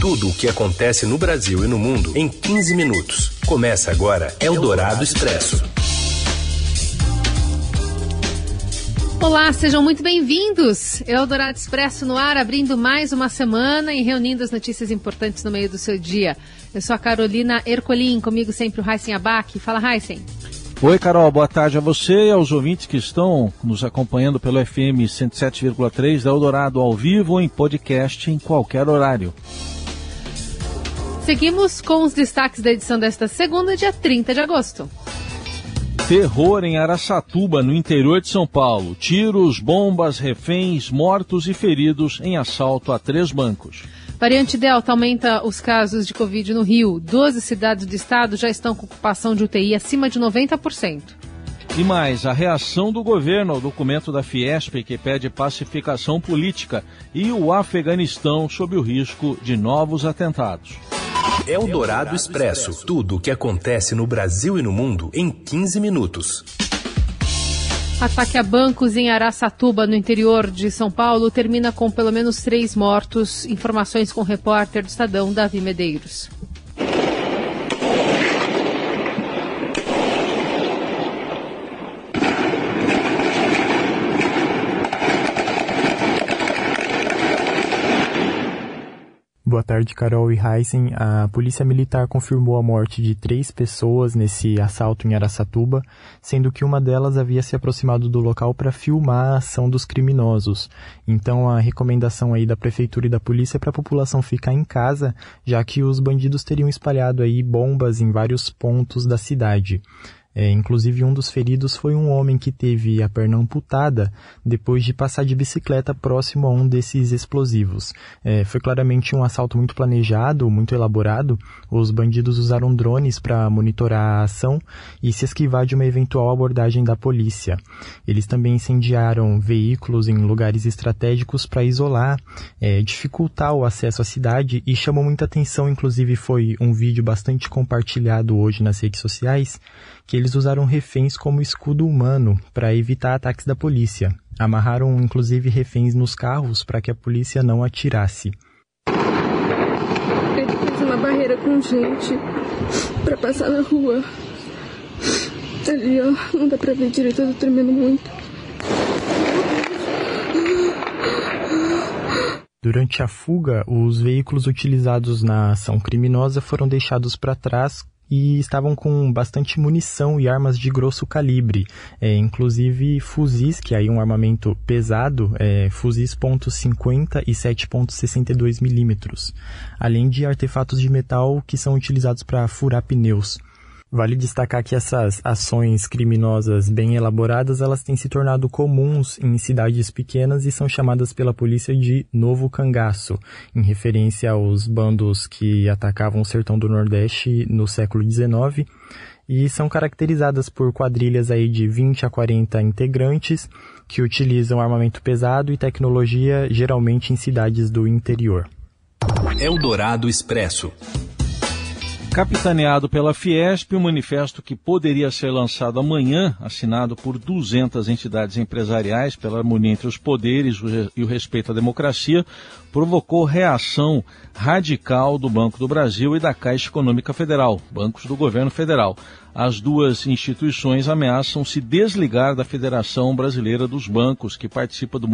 Tudo o que acontece no Brasil e no mundo em 15 minutos. Começa agora Eldorado Expresso. Olá, sejam muito bem-vindos. Eldorado Expresso no ar, abrindo mais uma semana e reunindo as notícias importantes no meio do seu dia. Eu sou a Carolina Ercolim, comigo sempre o Heisen Abac. Fala, Heisen. Oi, Carol, boa tarde a você e aos ouvintes que estão nos acompanhando pelo FM 107,3 da Eldorado ao vivo ou em podcast em qualquer horário. Seguimos com os destaques da edição desta segunda, dia 30 de agosto. Terror em Araçatuba, no interior de São Paulo. Tiros, bombas, reféns, mortos e feridos em assalto a três bancos. Variante Delta aumenta os casos de Covid no Rio. Doze cidades do estado já estão com ocupação de UTI acima de 90%. E mais, a reação do governo ao documento da Fiesp que pede pacificação política e o Afeganistão sob o risco de novos atentados. Eldorado Expresso. Tudo o que acontece no Brasil e no mundo em 15 minutos. Ataque a bancos em Araçatuba, no interior de São Paulo, termina com pelo menos três mortos. Informações com o repórter do Estadão, Davi Medeiros. Tarde, Carol e Heisen. A Polícia Militar confirmou a morte de três pessoas nesse assalto em Araçatuba, sendo que uma delas havia se aproximado do local para filmar a ação dos criminosos. Então, a recomendação aí da Prefeitura e da Polícia é para a população ficar em casa, já que os bandidos teriam espalhado aí bombas em vários pontos da cidade. É, inclusive, um dos feridos foi um homem que teve a perna amputada depois de passar de bicicleta próximo a um desses explosivos. É, foi claramente um assalto muito planejado, muito elaborado. Os bandidos usaram drones para monitorar a ação e se esquivar de uma eventual abordagem da polícia. Eles também incendiaram veículos em lugares estratégicos para isolar, é, dificultar o acesso à cidade e chamou muita atenção, inclusive foi um vídeo bastante compartilhado hoje nas redes sociais que eles usaram reféns como escudo humano para evitar ataques da polícia. Amarraram inclusive reféns nos carros para que a polícia não atirasse. Ele fez uma barreira com gente para passar na rua. Ali, ó, não dá pra ver direito, eu tô tremendo muito. Durante a fuga, os veículos utilizados na ação criminosa foram deixados para trás e estavam com bastante munição e armas de grosso calibre, é, inclusive fuzis, que aí um armamento pesado, é, fuzis .50 e 7.62 milímetros, além de artefatos de metal que são utilizados para furar pneus. Vale destacar que essas ações criminosas bem elaboradas, elas têm se tornado comuns em cidades pequenas e são chamadas pela polícia de novo cangaço, em referência aos bandos que atacavam o sertão do Nordeste no século XIX e são caracterizadas por quadrilhas aí de 20 a 40 integrantes que utilizam armamento pesado e tecnologia geralmente em cidades do interior. Eldorado Expresso. Capitaneado pela Fiesp, o um manifesto que poderia ser lançado amanhã, assinado por 200 entidades empresariais pela harmonia entre os poderes e o respeito à democracia, provocou reação radical do Banco do Brasil e da Caixa Econômica Federal, bancos do governo federal. As duas instituições ameaçam se desligar da Federação Brasileira dos Bancos, que participa do,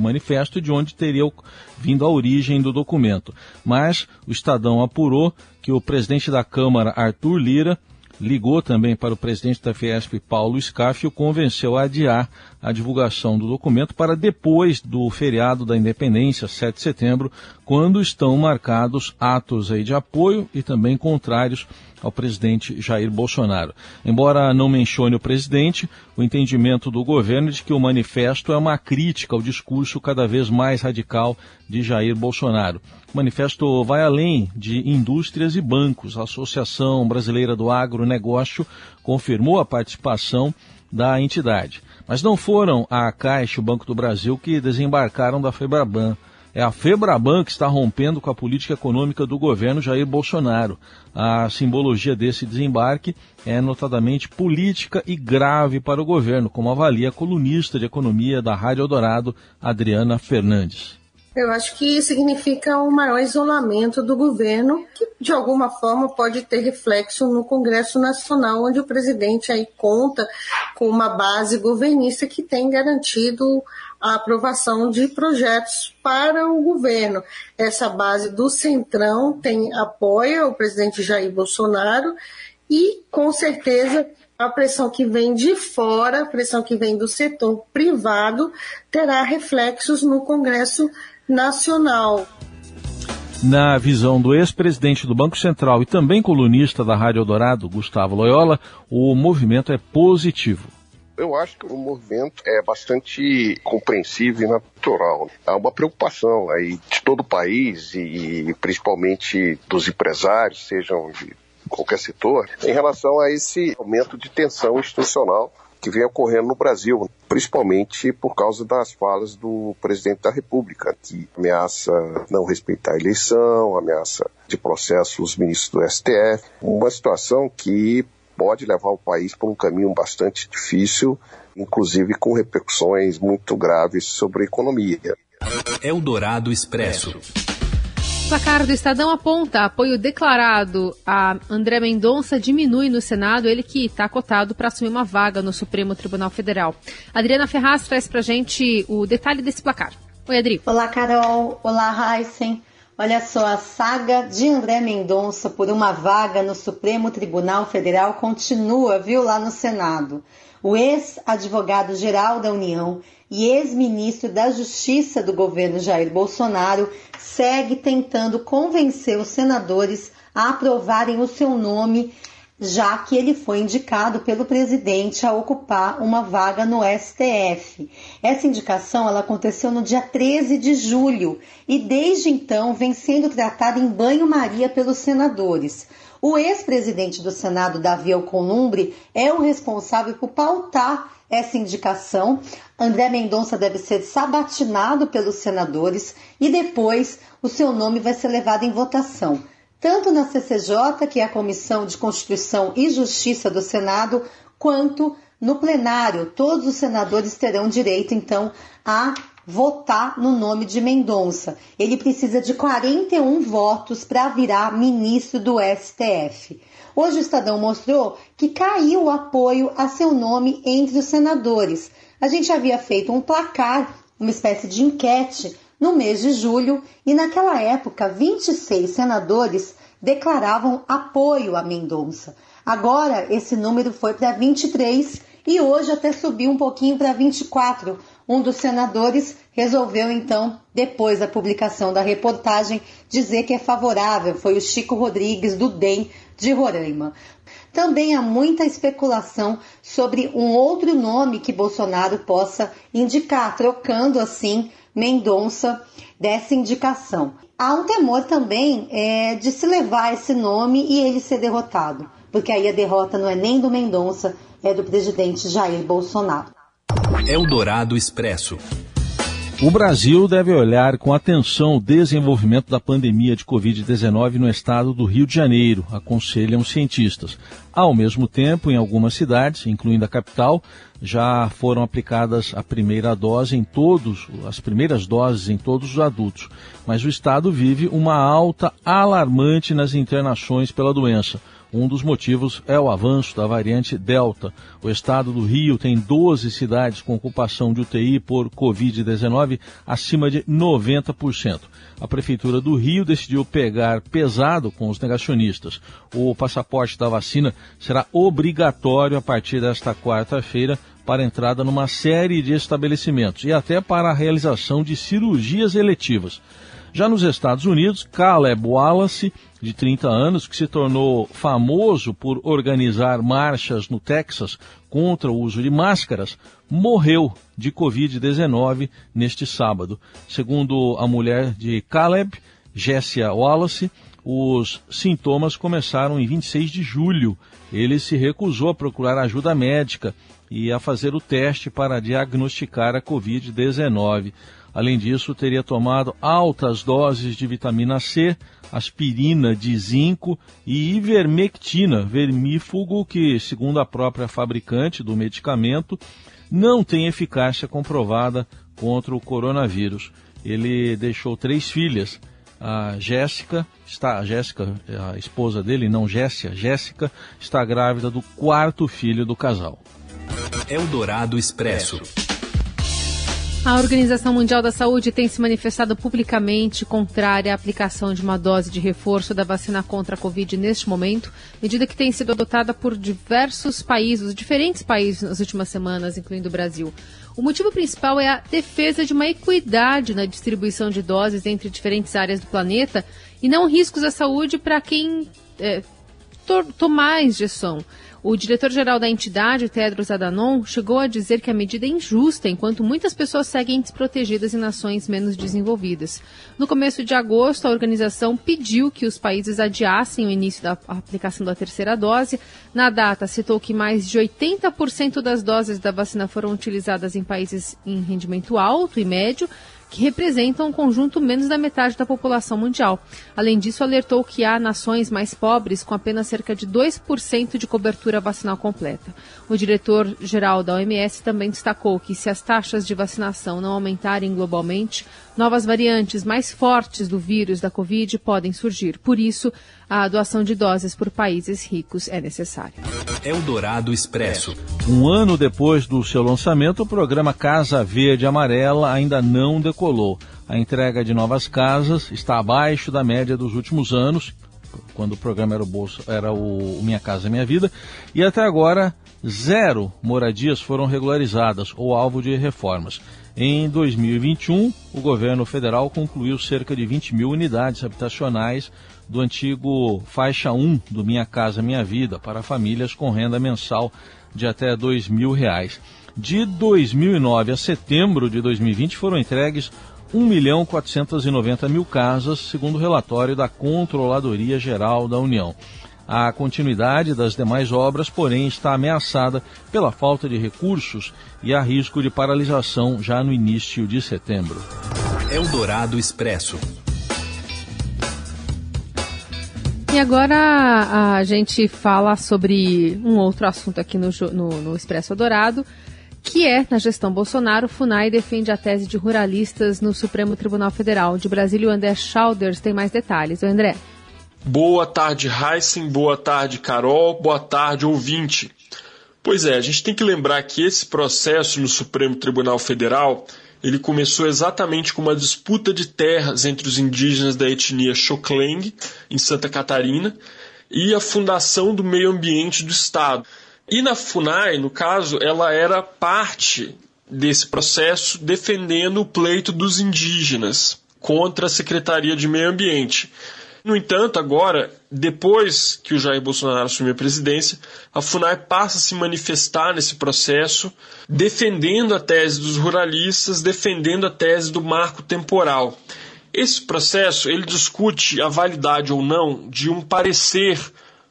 manifesto e de onde teria vindo a origem do documento. Mas o Estadão apurou que o presidente da Câmara, Arthur Lira, ligou também para o presidente da Fiesp, Paulo Scaff, e o convenceu a adiar a divulgação do documento para depois do feriado da Independência, 7 de setembro, quando estão marcados atos aí de apoio e também contrários ao presidente Jair Bolsonaro. Embora não mencione o presidente, o entendimento do governo é de que o manifesto é uma crítica ao discurso cada vez mais radical de Jair Bolsonaro. O manifesto vai além de indústrias e bancos. A Associação Brasileira do Agronegócio confirmou a participação da entidade. Mas não foram a Caixa e o Banco do Brasil que desembarcaram da Febraban. É a Febraban que está rompendo com a política econômica do governo Jair Bolsonaro. A simbologia desse desembarque é notadamente política e grave para o governo, como avalia a colunista de economia da Rádio Eldorado, Adriana Fernandes. Eu acho que significa um maior isolamento do governo, que de alguma forma pode ter reflexo no Congresso Nacional, onde o presidente aí conta com uma base governista que tem garantido a aprovação de projetos para o governo. Essa base do Centrão tem apoia o presidente Jair Bolsonaro e, com certeza, a pressão que vem de fora, a pressão que vem do setor privado, terá reflexos no Congresso Nacional. Na visão do ex-presidente do Banco Central e também colunista da Rádio Eldorado, Gustavo Loyola, o movimento é positivo. Eu acho que o movimento é bastante compreensível e natural. Há uma preocupação aí de todo o país e principalmente dos empresários, sejam de qualquer setor, em relação a esse aumento de tensão institucional que vem ocorrendo no Brasil, principalmente por causa das falas do presidente da República, que ameaça não respeitar a eleição, ameaça de processo os ministros do STF, uma situação que pode levar o país por um caminho bastante difícil, inclusive com repercussões muito graves sobre a economia. Eldorado Expresso placar do Estadão aponta apoio declarado a André Mendonça diminui no Senado, ele que está cotado para assumir uma vaga no Supremo Tribunal Federal. Adriana Ferraz traz para gente o detalhe desse placar. Oi, Adri. Olá, Carol. Olá, Heisen. Olha só, a saga de André Mendonça por uma vaga no Supremo Tribunal Federal continua, viu, lá no Senado. O ex-advogado-geral da União e ex-ministro da Justiça do governo Jair Bolsonaro, segue tentando convencer os senadores a aprovarem o seu nome, já que ele foi indicado pelo presidente a ocupar uma vaga no STF. Essa indicação ela aconteceu no dia 13 de julho e desde então vem sendo tratada em banho-maria pelos senadores. O ex-presidente do Senado, Davi Alcolumbre, é o responsável por pautar essa indicação. André Mendonça deve ser sabatinado pelos senadores e depois o seu nome vai ser levado em votação, tanto na CCJ, que é a Comissão de Constituição e Justiça do Senado, quanto no plenário. Todos os senadores terão direito, então, a votar no nome de Mendonça. Ele precisa de 41 votos para virar ministro do STF. Hoje o Estadão mostrou que caiu o apoio a seu nome entre os senadores. A gente havia feito um placar, uma espécie de enquete, no mês de julho e naquela época 26 senadores declaravam apoio a Mendonça. Agora esse número foi para 23 e hoje até subiu um pouquinho para 24. Um dos senadores resolveu então, depois da publicação da reportagem, dizer que é favorável. Foi o Chico Rodrigues do DEM de Roraima. Também há muita especulação sobre um outro nome que Bolsonaro possa indicar, trocando assim Mendonça dessa indicação. Há um temor também é, de se levar esse nome e ele ser derrotado, porque aí a derrota não é nem do Mendonça, é do presidente Jair Bolsonaro. Eldorado Expresso. O Brasil deve olhar com atenção o desenvolvimento da pandemia de Covid-19 no estado do Rio de Janeiro, aconselham cientistas. Ao mesmo tempo, em algumas cidades, incluindo a capital, já foram aplicadas a primeira dose em todos, as primeiras doses em todos os adultos. Mas o estado vive uma alta alarmante nas internações pela doença. Um dos motivos é o avanço da variante Delta. O estado do Rio tem 12 cidades com ocupação de UTI por Covid-19 acima de 90%. A Prefeitura do Rio decidiu pegar pesado com os negacionistas. O passaporte da vacina será obrigatório a partir desta quarta-feira para entrada numa série de estabelecimentos e até para a realização de cirurgias eletivas. Já nos Estados Unidos, Caleb Wallace, de 30 anos, que se tornou famoso por organizar marchas no Texas contra o uso de máscaras, morreu de Covid-19 neste sábado. Segundo a mulher de Caleb, Jessia Wallace, os sintomas começaram em 26 de julho. Ele se recusou a procurar ajuda médica e a fazer o teste para diagnosticar a Covid-19. Além disso, teria tomado altas doses de vitamina C, aspirina de zinco e ivermectina, vermífugo que, segundo a própria fabricante do medicamento, não tem eficácia comprovada contra o coronavírus. ele deixou três filhas. A Jéssica está, a Jéssica, a esposa dele, não Jéssica, Jéssica está grávida do quarto filho do casal. Eldorado Expresso. A Organização Mundial da Saúde tem se manifestado publicamente contrária à aplicação de uma dose de reforço da vacina contra a Covid neste momento, medida que tem sido adotada por diversos países, diferentes países nas últimas semanas, incluindo o Brasil. O motivo principal é a defesa de uma equidade na distribuição de doses entre diferentes áreas do planeta e não riscos à saúde para quem é, to tomar a injeção. O diretor-geral da entidade, Tedros Adhanom, chegou a dizer que a medida é injusta, enquanto muitas pessoas seguem desprotegidas em nações menos desenvolvidas. No começo de agosto, a organização pediu que os países adiassem o início da aplicação da terceira dose. Na data, citou que mais de 80% das doses da vacina foram utilizadas em países em rendimento alto e médio, que representam um conjunto menos da metade da população mundial. Além disso, alertou que há nações mais pobres com apenas cerca de 2% de cobertura vacinal completa. O diretor-geral da OMS também destacou que se as taxas de vacinação não aumentarem globalmente, novas variantes mais fortes do vírus da Covid podem surgir. Por isso, a doação de doses por países ricos é necessária. Eldorado Expresso. Um ano depois do seu lançamento, o programa Casa Verde Amarela ainda não decolou. A entrega de novas casas está abaixo da média dos últimos anos, quando o programa era o, Bolsa, era o Minha Casa Minha Vida, e até agora zero moradias foram regularizadas ou alvo de reformas. Em 2021, o governo federal concluiu cerca de 20 mil unidades habitacionais do antigo faixa 1 do Minha Casa Minha Vida para famílias com renda mensal de até R$ mil reais. De 2009 a setembro de 2020 foram entregues 1 milhão 490 mil casas, segundo o relatório da Controladoria Geral da União. A continuidade das demais obras, porém, está ameaçada pela falta de recursos e há risco de paralisação já no início de setembro. Eldorado Expresso. E agora a gente fala sobre um outro assunto aqui no, no, no Expresso Dourado, que é, na gestão Bolsonaro, FUNAI defende a tese de ruralistas no Supremo Tribunal Federal. De Brasília, o André Schauders tem mais detalhes. O André. Boa tarde, Heisen. Boa tarde, Carol. Boa tarde, ouvinte. Pois é, a gente tem que lembrar que esse processo no Supremo Tribunal Federal ele começou exatamente com uma disputa de terras entre os indígenas da etnia Xokleng, em Santa Catarina, e a fundação do meio ambiente do Estado. E na FUNAI, no caso, ela era parte desse processo defendendo o pleito dos indígenas contra a Secretaria de Meio Ambiente. No entanto, agora, depois que o Jair Bolsonaro assumiu a presidência, a FUNAI passa a se manifestar nesse processo, defendendo a tese dos ruralistas, defendendo a tese do marco temporal. Esse processo ele discute a validade ou não de um parecer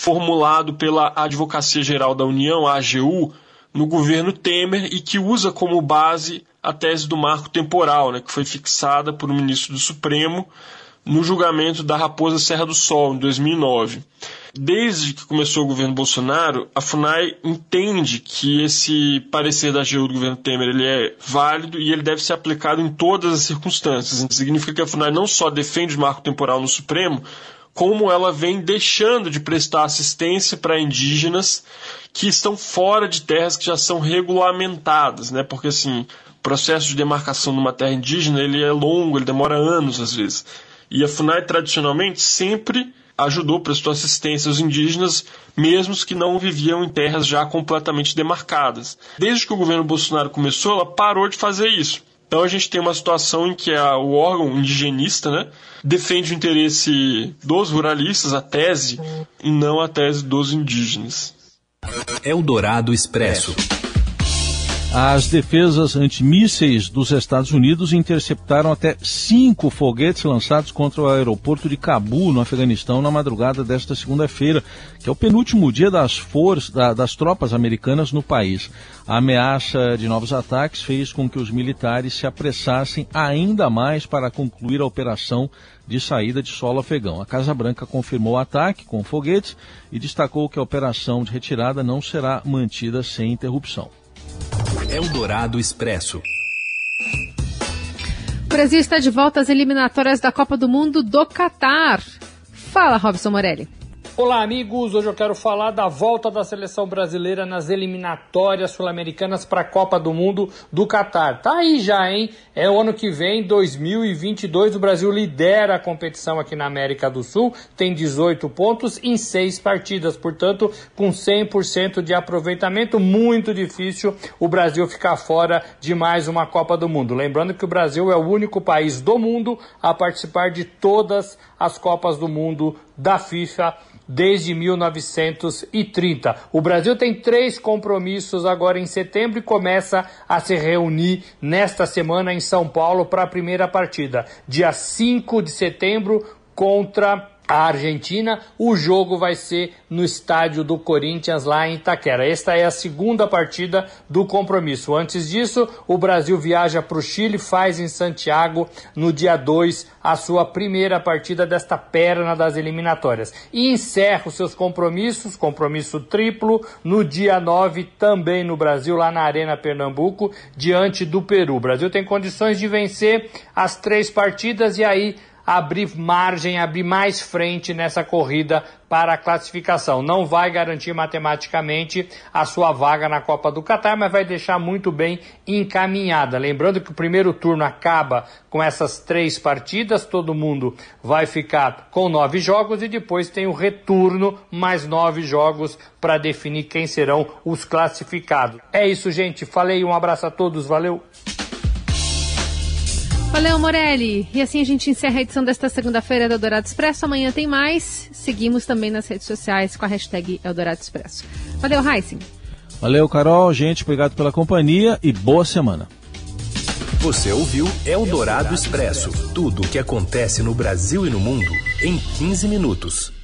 formulado pela Advocacia Geral da União, a AGU, no governo Temer e que usa como base a tese do marco temporal, né, que foi fixada por um ministro do Supremo no julgamento da Raposa Serra do Sol, em 2009. Desde que começou o governo Bolsonaro, a FUNAI entende que esse parecer da AGU do governo Temer ele é válido e ele deve ser aplicado em todas as circunstâncias. Significa que a FUNAI não só defende o marco temporal no Supremo, como ela vem deixando de prestar assistência para indígenas que estão fora de terras que já são regulamentadas, né? Porque assim, o processo de demarcação numa terra indígena ele é longo, ele demora anos às vezes. E a FUNAI tradicionalmente sempre ajudou, prestou assistência aos indígenas, mesmo que não viviam em terras já completamente demarcadas. Desde que o governo Bolsonaro começou, ela parou de fazer isso. Então a gente tem uma situação em que a, o órgão indigenista né, defende o interesse dos ruralistas, a tese, e não a tese dos indígenas. Expresso. As defesas antimísseis dos Estados Unidos interceptaram até cinco foguetes lançados contra o aeroporto de Cabul, no Afeganistão, na madrugada desta segunda-feira, que é o penúltimo dia das, forças, das tropas americanas no país. A ameaça de novos ataques fez com que os militares se apressassem ainda mais para concluir a operação de saída de solo afegão. A Casa Branca confirmou o ataque com foguetes e destacou que a operação de retirada não será mantida sem interrupção. Eldorado Expresso. Brasil está de volta às eliminatórias da Copa do Mundo do Catar. Fala, Robson Morelli. Olá, amigos. Hoje eu quero falar da volta da seleção brasileira nas eliminatórias sul-americanas para a Copa do Mundo do Catar. Tá aí já, hein? É o ano que vem, 2022, o Brasil lidera a competição aqui na América do Sul, tem 18 pontos em 6 partidas, portanto, com 100% de aproveitamento, muito difícil o Brasil ficar fora de mais uma Copa do Mundo. Lembrando que o Brasil é o único país do mundo a participar de todas as Copas do Mundo da FIFA desde 1930. O Brasil tem três compromissos agora em setembro e começa a se reunir nesta semana em São Paulo para a primeira partida, dia 5 de setembro contra a Argentina. O jogo vai ser no estádio do Corinthians, lá em Itaquera. Esta é a segunda partida do compromisso. Antes disso, o Brasil viaja para o Chile, faz em Santiago, no dia 2, a sua primeira partida desta perna das eliminatórias. E encerra os seus compromissos, compromisso triplo, no dia 9, também no Brasil, lá na Arena Pernambuco, diante do Peru. O Brasil tem condições de vencer as três partidas e aí abrir margem, abrir mais frente nessa corrida para a classificação. Não vai garantir matematicamente a sua vaga na Copa do Catar, mas vai deixar muito bem encaminhada. Lembrando que o primeiro turno acaba com essas três partidas, todo mundo vai ficar com nove jogos e depois tem o retorno, mais nove jogos para definir quem serão os classificados. É isso, gente. Falei, um abraço a todos, valeu! Valeu, Morelli. E assim a gente encerra a edição desta segunda-feira do Eldorado Expresso. Amanhã tem mais. Seguimos também nas redes sociais com a hashtag Eldorado Expresso. Valeu, Heissing. Valeu, Carol. Gente, obrigado pela companhia e boa semana. Você ouviu Eldorado Expresso tudo o que acontece no Brasil e no mundo em 15 minutos.